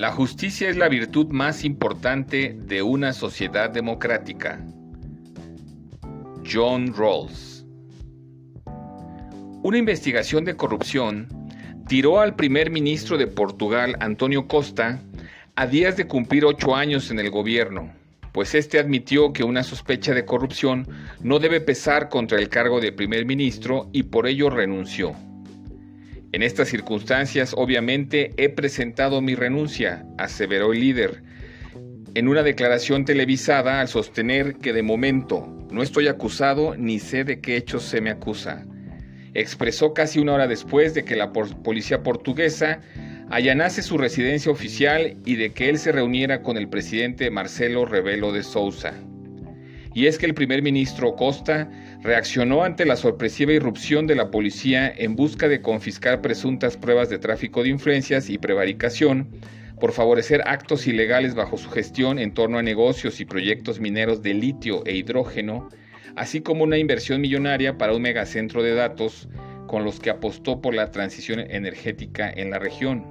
La justicia es la virtud más importante de una sociedad democrática. John Rawls. Una investigación de corrupción tiró al primer ministro de Portugal, Antonio Costa, a días de cumplir ocho años en el gobierno, pues este admitió que una sospecha de corrupción no debe pesar contra el cargo de primer ministro y por ello renunció. En estas circunstancias, obviamente, he presentado mi renuncia, aseveró el líder, en una declaración televisada al sostener que de momento no estoy acusado ni sé de qué hechos se me acusa. Expresó casi una hora después de que la policía portuguesa allanase su residencia oficial y de que él se reuniera con el presidente Marcelo Rebelo de Sousa. Y es que el primer ministro Costa reaccionó ante la sorpresiva irrupción de la policía en busca de confiscar presuntas pruebas de tráfico de influencias y prevaricación por favorecer actos ilegales bajo su gestión en torno a negocios y proyectos mineros de litio e hidrógeno, así como una inversión millonaria para un megacentro de datos con los que apostó por la transición energética en la región.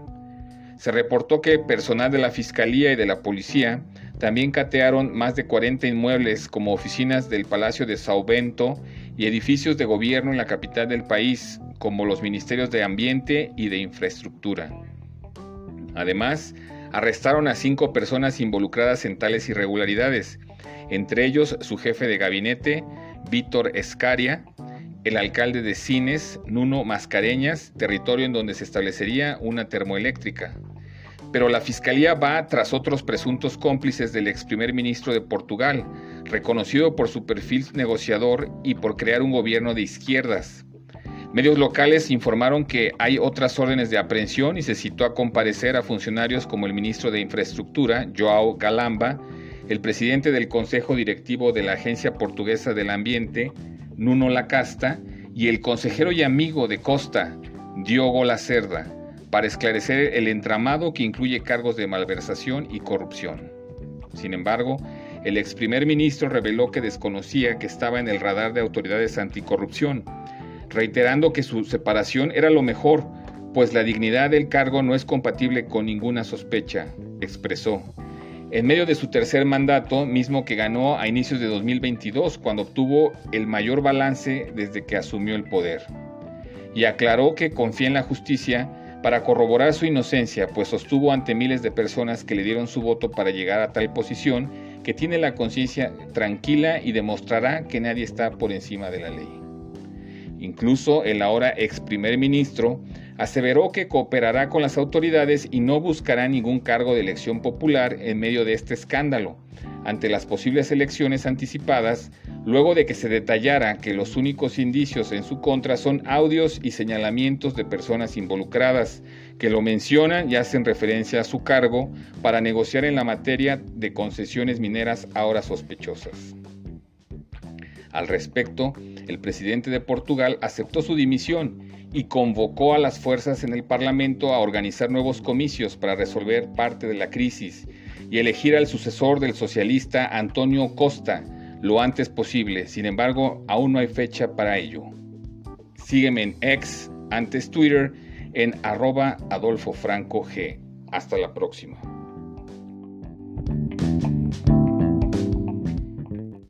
Se reportó que personal de la Fiscalía y de la Policía también catearon más de 40 inmuebles como oficinas del Palacio de Sao Bento y edificios de gobierno en la capital del país, como los Ministerios de Ambiente y de Infraestructura. Además, arrestaron a cinco personas involucradas en tales irregularidades, entre ellos su jefe de gabinete, Víctor Escaria, el alcalde de Cines, Nuno Mascareñas, territorio en donde se establecería una termoeléctrica. Pero la fiscalía va tras otros presuntos cómplices del ex primer ministro de Portugal, reconocido por su perfil negociador y por crear un gobierno de izquierdas. Medios locales informaron que hay otras órdenes de aprehensión y se citó a comparecer a funcionarios como el ministro de Infraestructura, Joao Galamba, el presidente del Consejo Directivo de la Agencia Portuguesa del Ambiente, Nuno Lacasta, y el consejero y amigo de Costa, Diogo Lacerda, para esclarecer el entramado que incluye cargos de malversación y corrupción. Sin embargo, el ex primer ministro reveló que desconocía que estaba en el radar de autoridades anticorrupción, reiterando que su separación era lo mejor, pues la dignidad del cargo no es compatible con ninguna sospecha, expresó en medio de su tercer mandato, mismo que ganó a inicios de 2022, cuando obtuvo el mayor balance desde que asumió el poder. Y aclaró que confía en la justicia para corroborar su inocencia, pues sostuvo ante miles de personas que le dieron su voto para llegar a tal posición que tiene la conciencia tranquila y demostrará que nadie está por encima de la ley. Incluso el ahora ex primer ministro aseveró que cooperará con las autoridades y no buscará ningún cargo de elección popular en medio de este escándalo, ante las posibles elecciones anticipadas, luego de que se detallara que los únicos indicios en su contra son audios y señalamientos de personas involucradas, que lo mencionan y hacen referencia a su cargo para negociar en la materia de concesiones mineras ahora sospechosas. Al respecto, el presidente de Portugal aceptó su dimisión y convocó a las fuerzas en el Parlamento a organizar nuevos comicios para resolver parte de la crisis y elegir al sucesor del socialista Antonio Costa lo antes posible. Sin embargo, aún no hay fecha para ello. Sígueme en X, antes Twitter, en arroba Adolfo Franco G. Hasta la próxima.